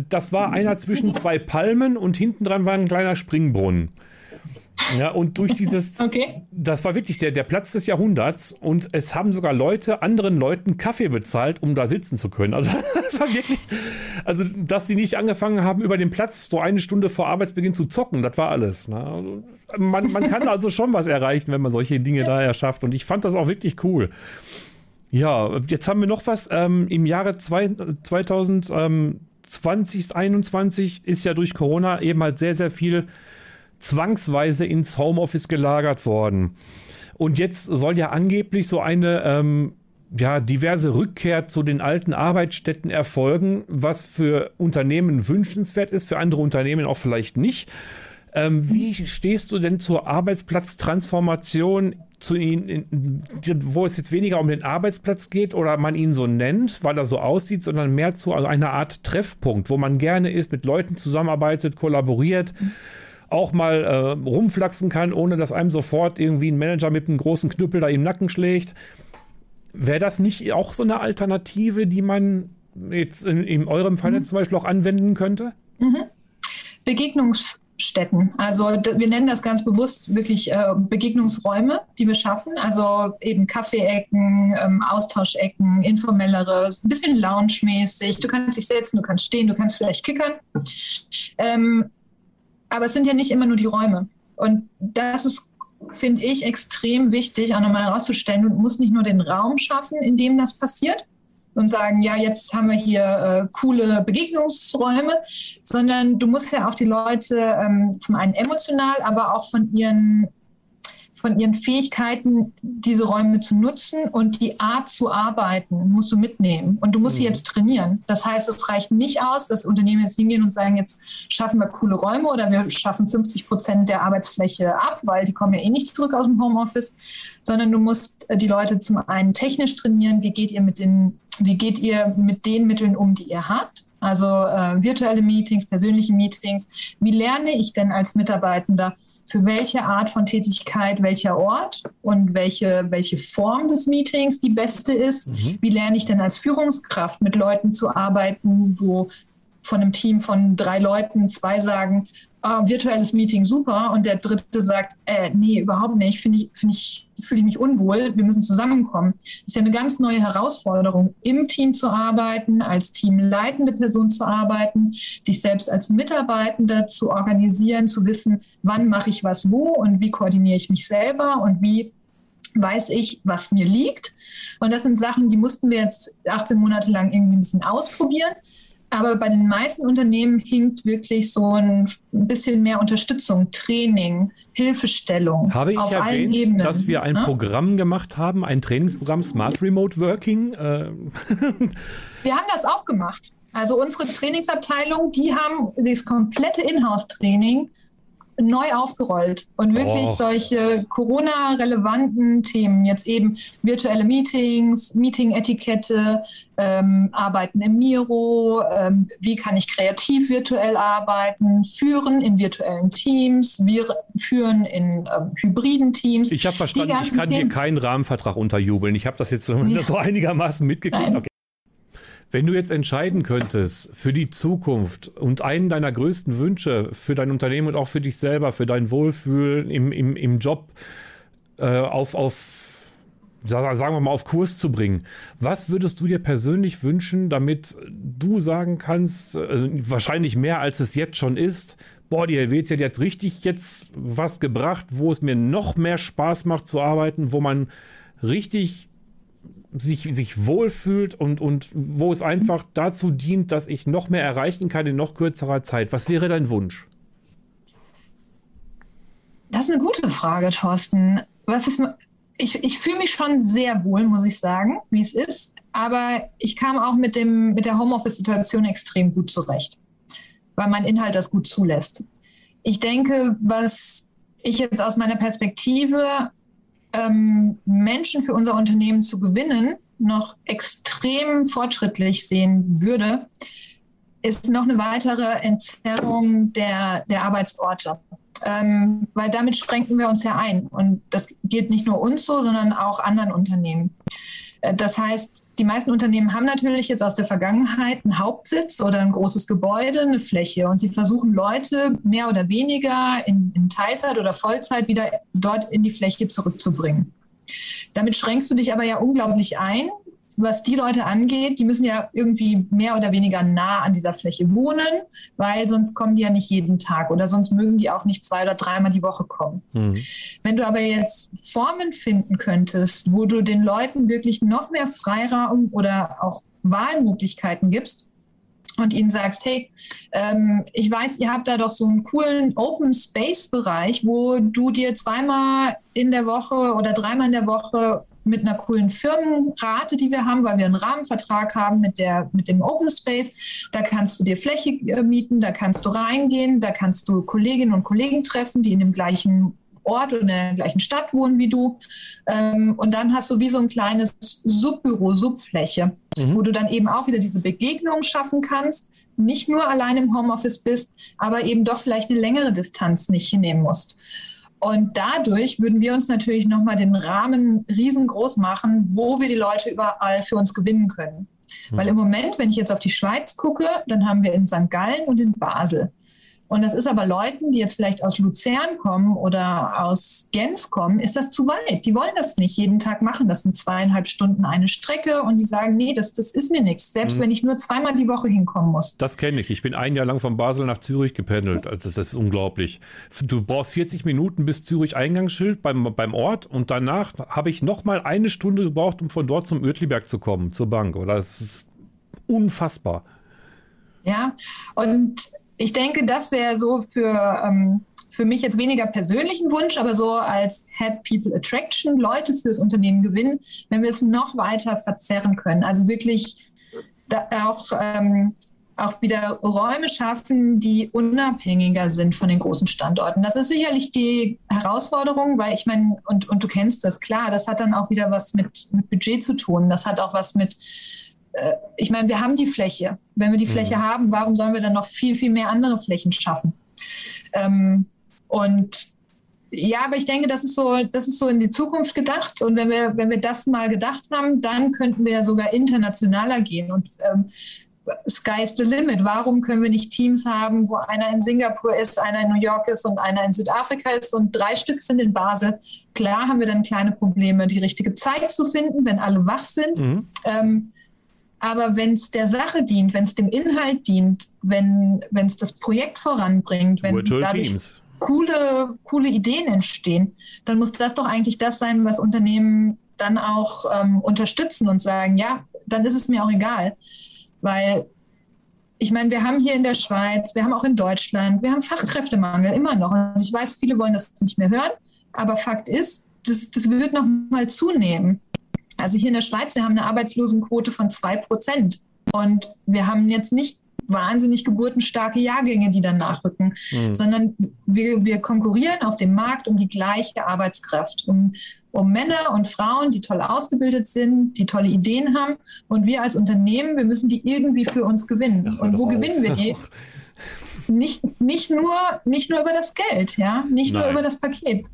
S2: Das war einer zwischen zwei Palmen und hinten dran war ein kleiner Springbrunnen. Ja, und durch dieses, okay. das war wirklich der, der Platz des Jahrhunderts und es haben sogar Leute anderen Leuten Kaffee bezahlt, um da sitzen zu können. Also das war wirklich, also dass sie nicht angefangen haben, über den Platz so eine Stunde vor Arbeitsbeginn zu zocken, das war alles. Ne? Also, man, man kann also schon was erreichen, wenn man solche Dinge da erschafft und ich fand das auch wirklich cool. Ja, jetzt haben wir noch was. Ähm, Im Jahre zwei, 2020, 2021 ist ja durch Corona eben halt sehr, sehr viel zwangsweise ins Homeoffice gelagert worden. Und jetzt soll ja angeblich so eine ähm, ja, diverse Rückkehr zu den alten Arbeitsstätten erfolgen, was für Unternehmen wünschenswert ist, für andere Unternehmen auch vielleicht nicht. Ähm, wie stehst du denn zur Arbeitsplatztransformation, zu ihnen, wo es jetzt weniger um den Arbeitsplatz geht oder man ihn so nennt, weil er so aussieht, sondern mehr zu also einer Art Treffpunkt, wo man gerne ist, mit Leuten zusammenarbeitet, kollaboriert? Mhm auch mal äh, rumflaxen kann, ohne dass einem sofort irgendwie ein Manager mit einem großen Knüppel da im Nacken schlägt. Wäre das nicht auch so eine Alternative, die man jetzt in, in eurem Fall mhm. jetzt zum Beispiel auch anwenden könnte?
S3: Mhm. Begegnungsstätten. Also wir nennen das ganz bewusst wirklich äh, Begegnungsräume, die wir schaffen. Also eben Kaffeeecken, ähm, Austauschecken, informellere, ein bisschen lounge-mäßig. Du kannst dich setzen, du kannst stehen, du kannst vielleicht kickern. Ähm, aber es sind ja nicht immer nur die Räume. Und das ist, finde ich, extrem wichtig, auch nochmal herauszustellen. Du musst nicht nur den Raum schaffen, in dem das passiert und sagen, ja, jetzt haben wir hier äh, coole Begegnungsräume, sondern du musst ja auch die Leute ähm, zum einen emotional, aber auch von ihren von ihren Fähigkeiten, diese Räume zu nutzen und die Art zu arbeiten, musst du mitnehmen. Und du musst mhm. sie jetzt trainieren. Das heißt, es reicht nicht aus, dass Unternehmen jetzt hingehen und sagen, jetzt schaffen wir coole Räume oder wir schaffen 50 Prozent der Arbeitsfläche ab, weil die kommen ja eh nicht zurück aus dem Homeoffice, sondern du musst äh, die Leute zum einen technisch trainieren, wie geht ihr mit den, wie geht ihr mit den Mitteln um, die ihr habt? Also äh, virtuelle Meetings, persönliche Meetings. Wie lerne ich denn als Mitarbeitender, für welche Art von Tätigkeit welcher Ort und welche, welche Form des Meetings die beste ist? Mhm. Wie lerne ich denn als Führungskraft mit Leuten zu arbeiten, wo von einem Team von drei Leuten zwei sagen, ah, virtuelles Meeting super und der dritte sagt, äh, nee, überhaupt nicht, finde ich, finde ich, fühle ich mich unwohl, wir müssen zusammenkommen. Das ist ja eine ganz neue Herausforderung, im Team zu arbeiten, als teamleitende Person zu arbeiten, dich selbst als Mitarbeitender zu organisieren, zu wissen, wann mache ich was wo und wie koordiniere ich mich selber und wie weiß ich, was mir liegt. Und das sind Sachen, die mussten wir jetzt 18 Monate lang irgendwie ein bisschen ausprobieren. Aber bei den meisten Unternehmen hinkt wirklich so ein bisschen mehr Unterstützung, Training, Hilfestellung.
S2: Habe ich
S3: auf
S2: erwähnt,
S3: allen Ebenen,
S2: dass wir ein ne? Programm gemacht haben, ein Trainingsprogramm Smart Remote Working? Äh.
S3: wir haben das auch gemacht. Also unsere Trainingsabteilung, die haben das komplette Inhouse-Training neu aufgerollt und wirklich oh. solche Corona-relevanten Themen, jetzt eben virtuelle Meetings, Meeting-Etikette, ähm, Arbeiten im Miro, ähm, wie kann ich kreativ virtuell arbeiten, führen in virtuellen Teams, wir führen in ähm, hybriden Teams.
S2: Ich habe verstanden, ich kann dir keinen Rahmenvertrag unterjubeln. Ich habe das jetzt so, ja. so einigermaßen mitgekriegt. Okay. Wenn du jetzt entscheiden könntest für die Zukunft und einen deiner größten Wünsche für dein Unternehmen und auch für dich selber, für dein Wohlfühlen im, im, im Job äh, auf, auf, sagen wir mal, auf Kurs zu bringen, was würdest du dir persönlich wünschen, damit du sagen kannst, äh, wahrscheinlich mehr als es jetzt schon ist, boah, die Helvetia, die hat richtig jetzt was gebracht, wo es mir noch mehr Spaß macht zu arbeiten, wo man richtig sich, sich wohlfühlt und, und wo es einfach dazu dient, dass ich noch mehr erreichen kann in noch kürzerer Zeit. Was wäre dein Wunsch?
S3: Das ist eine gute Frage, Thorsten. Was ist, ich, ich fühle mich schon sehr wohl, muss ich sagen, wie es ist. Aber ich kam auch mit, dem, mit der Homeoffice-Situation extrem gut zurecht, weil mein Inhalt das gut zulässt. Ich denke, was ich jetzt aus meiner Perspektive ähm, Menschen für unser Unternehmen zu gewinnen, noch extrem fortschrittlich sehen würde, ist noch eine weitere Entzerrung der, der Arbeitsorte. Ähm, weil damit schränken wir uns ja ein. Und das gilt nicht nur uns so, sondern auch anderen Unternehmen. Äh, das heißt, die meisten Unternehmen haben natürlich jetzt aus der Vergangenheit einen Hauptsitz oder ein großes Gebäude, eine Fläche und sie versuchen Leute mehr oder weniger in, in Teilzeit oder Vollzeit wieder dort in die Fläche zurückzubringen. Damit schränkst du dich aber ja unglaublich ein, was die Leute angeht, die müssen ja irgendwie mehr oder weniger nah an dieser Fläche wohnen, weil sonst kommen die ja nicht jeden Tag oder sonst mögen die auch nicht zwei oder dreimal die Woche kommen. Mhm. Wenn du aber jetzt Formen finden könntest, wo du den Leuten wirklich noch mehr Freiraum oder auch Wahlmöglichkeiten gibst, und ihnen sagst, hey, ähm, ich weiß, ihr habt da doch so einen coolen Open Space Bereich, wo du dir zweimal in der Woche oder dreimal in der Woche mit einer coolen Firmenrate, die wir haben, weil wir einen Rahmenvertrag haben mit, der, mit dem Open Space. Da kannst du dir Fläche äh, mieten, da kannst du reingehen, da kannst du Kolleginnen und Kollegen treffen, die in dem gleichen Ort oder in der gleichen Stadt wohnen wie du. Ähm, und dann hast du wie so ein kleines Subbüro, Subfläche, mhm. wo du dann eben auch wieder diese Begegnung schaffen kannst. Nicht nur allein im Homeoffice bist, aber eben doch vielleicht eine längere Distanz nicht hinnehmen musst. Und dadurch würden wir uns natürlich nochmal den Rahmen riesengroß machen, wo wir die Leute überall für uns gewinnen können. Mhm. Weil im Moment, wenn ich jetzt auf die Schweiz gucke, dann haben wir in St. Gallen und in Basel. Und das ist aber Leuten, die jetzt vielleicht aus Luzern kommen oder aus Genf kommen, ist das zu weit. Die wollen das nicht jeden Tag machen. Das sind zweieinhalb Stunden eine Strecke und die sagen, nee, das, das ist mir nichts. Selbst mhm. wenn ich nur zweimal die Woche hinkommen muss.
S2: Das kenne ich. Ich bin ein Jahr lang von Basel nach Zürich gependelt. Also das ist unglaublich. Du brauchst 40 Minuten bis Zürich Eingangsschild beim, beim Ort und danach habe ich noch mal eine Stunde gebraucht, um von dort zum Uertliberg zu kommen, zur Bank. Oder das ist unfassbar.
S3: Ja, und ich denke, das wäre so für, ähm, für mich jetzt weniger persönlichen Wunsch, aber so als Head People Attraction, Leute fürs Unternehmen gewinnen, wenn wir es noch weiter verzerren können. Also wirklich auch, ähm, auch wieder Räume schaffen, die unabhängiger sind von den großen Standorten. Das ist sicherlich die Herausforderung, weil ich meine, und, und du kennst das, klar, das hat dann auch wieder was mit, mit Budget zu tun. Das hat auch was mit ich meine, wir haben die Fläche. Wenn wir die Fläche mhm. haben, warum sollen wir dann noch viel, viel mehr andere Flächen schaffen? Ähm, und ja, aber ich denke, das ist so, das ist so in die Zukunft gedacht. Und wenn wir, wenn wir das mal gedacht haben, dann könnten wir ja sogar internationaler gehen. Und ähm, Sky's the limit. Warum können wir nicht Teams haben, wo einer in Singapur ist, einer in New York ist und einer in Südafrika ist und drei Stück sind in Basel? Klar haben wir dann kleine Probleme, die richtige Zeit zu finden, wenn alle wach sind. Mhm. Ähm, aber wenn es der Sache dient, wenn es dem Inhalt dient, wenn es das Projekt voranbringt, wenn Virtual dadurch Teams. coole, coole Ideen entstehen, dann muss das doch eigentlich das sein, was Unternehmen dann auch ähm, unterstützen und sagen, ja, dann ist es mir auch egal. Weil ich meine, wir haben hier in der Schweiz, wir haben auch in Deutschland, wir haben Fachkräftemangel immer noch. Und ich weiß, viele wollen das nicht mehr hören, aber Fakt ist, das, das wird noch mal zunehmen. Also hier in der Schweiz, wir haben eine Arbeitslosenquote von zwei Prozent. Und wir haben jetzt nicht wahnsinnig geburtenstarke Jahrgänge, die dann nachrücken, mhm. sondern wir, wir konkurrieren auf dem Markt um die gleiche Arbeitskraft, um, um Männer und Frauen, die toll ausgebildet sind, die tolle Ideen haben. Und wir als Unternehmen, wir müssen die irgendwie für uns gewinnen. Ach, und wo gewinnen wir die? Nicht, nicht, nur, nicht nur über das Geld, ja, nicht Nein. nur über das Paket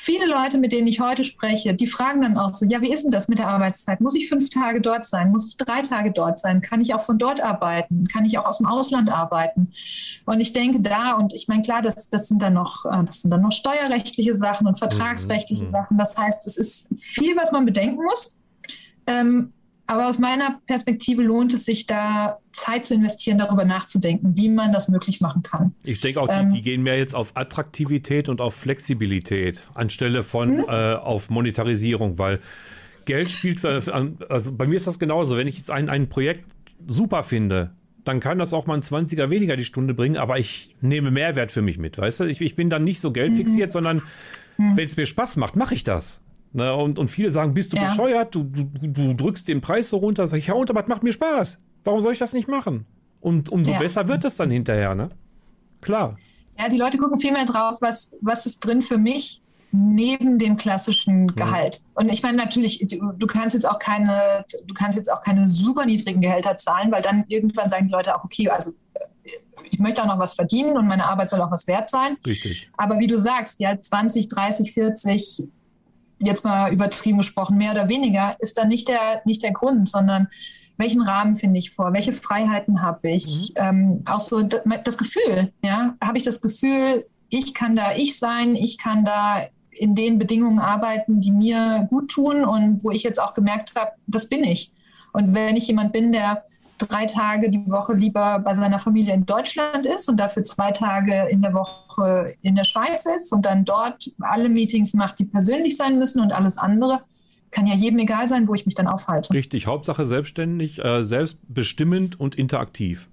S3: viele Leute, mit denen ich heute spreche, die fragen dann auch so, ja, wie ist denn das mit der Arbeitszeit? Muss ich fünf Tage dort sein? Muss ich drei Tage dort sein? Kann ich auch von dort arbeiten? Kann ich auch aus dem Ausland arbeiten? Und ich denke da, und ich meine, klar, das, das sind dann noch, äh, das sind dann noch steuerrechtliche Sachen und vertragsrechtliche mhm. Sachen. Das heißt, es ist viel, was man bedenken muss. Ähm, aber aus meiner Perspektive lohnt es sich da Zeit zu investieren, darüber nachzudenken, wie man das möglich machen kann.
S2: Ich denke auch, die, ähm, die gehen mehr jetzt auf Attraktivität und auf Flexibilität anstelle von mhm. äh, auf Monetarisierung, weil Geld spielt, also bei mir ist das genauso. Wenn ich jetzt ein, ein Projekt super finde, dann kann das auch mal ein 20er weniger die Stunde bringen, aber ich nehme Mehrwert für mich mit, weißt du? Ich, ich bin dann nicht so geldfixiert, mhm. sondern mhm. wenn es mir Spaß macht, mache ich das. Na, und, und viele sagen, bist du ja. bescheuert? Du, du, du drückst den Preis so runter. Sag ich, ja, und aber macht mir Spaß. Warum soll ich das nicht machen? Und umso ja. besser wird es dann hinterher, ne? Klar.
S3: Ja, die Leute gucken viel mehr drauf, was, was ist drin für mich neben dem klassischen Gehalt. Ja. Und ich meine natürlich, du, du, kannst jetzt auch keine, du kannst jetzt auch keine super niedrigen Gehälter zahlen, weil dann irgendwann sagen die Leute auch, okay, also ich möchte auch noch was verdienen und meine Arbeit soll auch was wert sein.
S2: Richtig.
S3: Aber wie du sagst, ja, 20, 30, 40, jetzt mal übertrieben gesprochen, mehr oder weniger, ist dann nicht der, nicht der Grund, sondern welchen Rahmen finde ich vor, welche Freiheiten habe ich, mhm. ähm, auch so das Gefühl, ja, habe ich das Gefühl, ich kann da ich sein, ich kann da in den Bedingungen arbeiten, die mir gut tun und wo ich jetzt auch gemerkt habe, das bin ich. Und wenn ich jemand bin, der drei Tage die Woche lieber bei seiner Familie in Deutschland ist und dafür zwei Tage in der Woche in der Schweiz ist und dann dort alle Meetings macht, die persönlich sein müssen und alles andere, kann ja jedem egal sein, wo ich mich dann aufhalte.
S2: Richtig, Hauptsache selbstständig, äh, selbstbestimmend und interaktiv.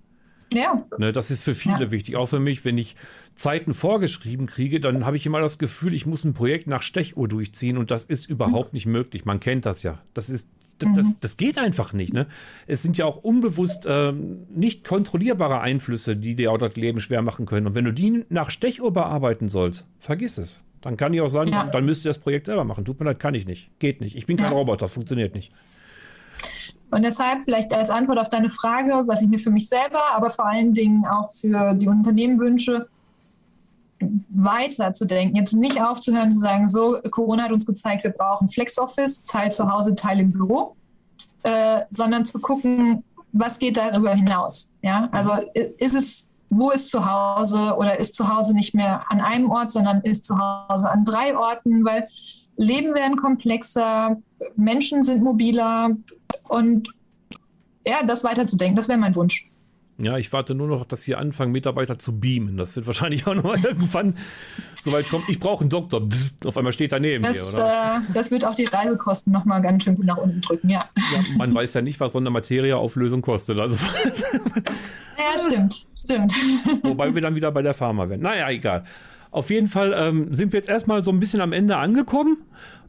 S3: Ja.
S2: Ne, das ist für viele ja. wichtig. Auch für mich, wenn ich Zeiten vorgeschrieben kriege, dann habe ich immer das Gefühl, ich muss ein Projekt nach Stechuhr durchziehen und das ist überhaupt mhm. nicht möglich. Man kennt das ja. Das ist das, das, mhm. das, geht einfach nicht. Ne? Es sind ja auch unbewusst ähm, nicht kontrollierbare Einflüsse, die dir auch das Leben schwer machen können. Und wenn du die nach Stechuhr bearbeiten sollst, vergiss es. Dann kann ich auch sagen, ja. dann müsst ihr das Projekt selber machen. Tut mir leid, kann ich nicht. Geht nicht. Ich bin kein ja. Roboter, funktioniert nicht.
S3: Und deshalb vielleicht als Antwort auf deine Frage, was ich mir für mich selber, aber vor allen Dingen auch für die Unternehmen wünsche, weiter zu denken, jetzt nicht aufzuhören zu sagen, so, Corona hat uns gezeigt, wir brauchen Flex-Office, Teil zu Hause, Teil im Büro, äh, sondern zu gucken, was geht darüber hinaus. Ja? Also ist es, wo ist zu Hause oder ist zu Hause nicht mehr an einem Ort, sondern ist zu Hause an drei Orten, weil Leben werden komplexer, Menschen sind mobiler und ja, das weiterzudenken, das wäre mein Wunsch.
S2: Ja, ich warte nur noch, dass sie anfangen, Mitarbeiter zu beamen. Das wird wahrscheinlich auch noch irgendwann so weit kommen. Ich brauche einen Doktor. auf einmal steht er neben
S3: das,
S2: mir,
S3: oder? Äh, das wird auch die Reisekosten noch mal ganz schön gut nach unten drücken, ja. ja
S2: man weiß ja nicht, was so eine Materieauflösung kostet. Also
S3: ja, stimmt, stimmt.
S2: Wobei wir dann wieder bei der Pharma werden. Naja, egal. Auf jeden Fall ähm, sind wir jetzt erstmal so ein bisschen am Ende angekommen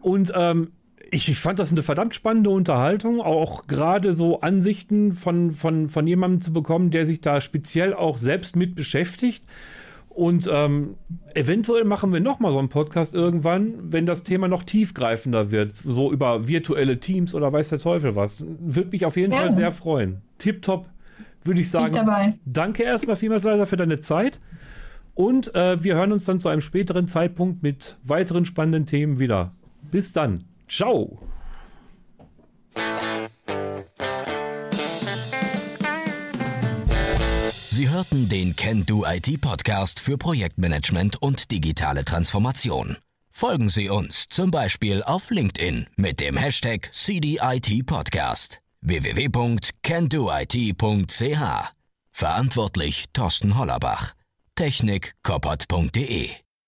S2: und ähm, ich, fand das eine verdammt spannende Unterhaltung, auch gerade so Ansichten von, von, von jemandem zu bekommen, der sich da speziell auch selbst mit beschäftigt. Und ähm, eventuell machen wir nochmal so einen Podcast irgendwann, wenn das Thema noch tiefgreifender wird, so über virtuelle Teams oder weiß der Teufel was. Würde mich auf jeden Gerne. Fall sehr freuen. Tipptopp, würde ich sagen. Ich. Danke erstmal vielmals, Leiser, für deine Zeit. Und äh, wir hören uns dann zu einem späteren Zeitpunkt mit weiteren spannenden Themen wieder. Bis dann. Ciao.
S1: Sie hörten den Can Do IT Podcast für Projektmanagement und digitale Transformation. Folgen Sie uns zum Beispiel auf LinkedIn mit dem Hashtag CDIT Podcast www.candoit.ch Verantwortlich Thorsten Hollerbach. Technik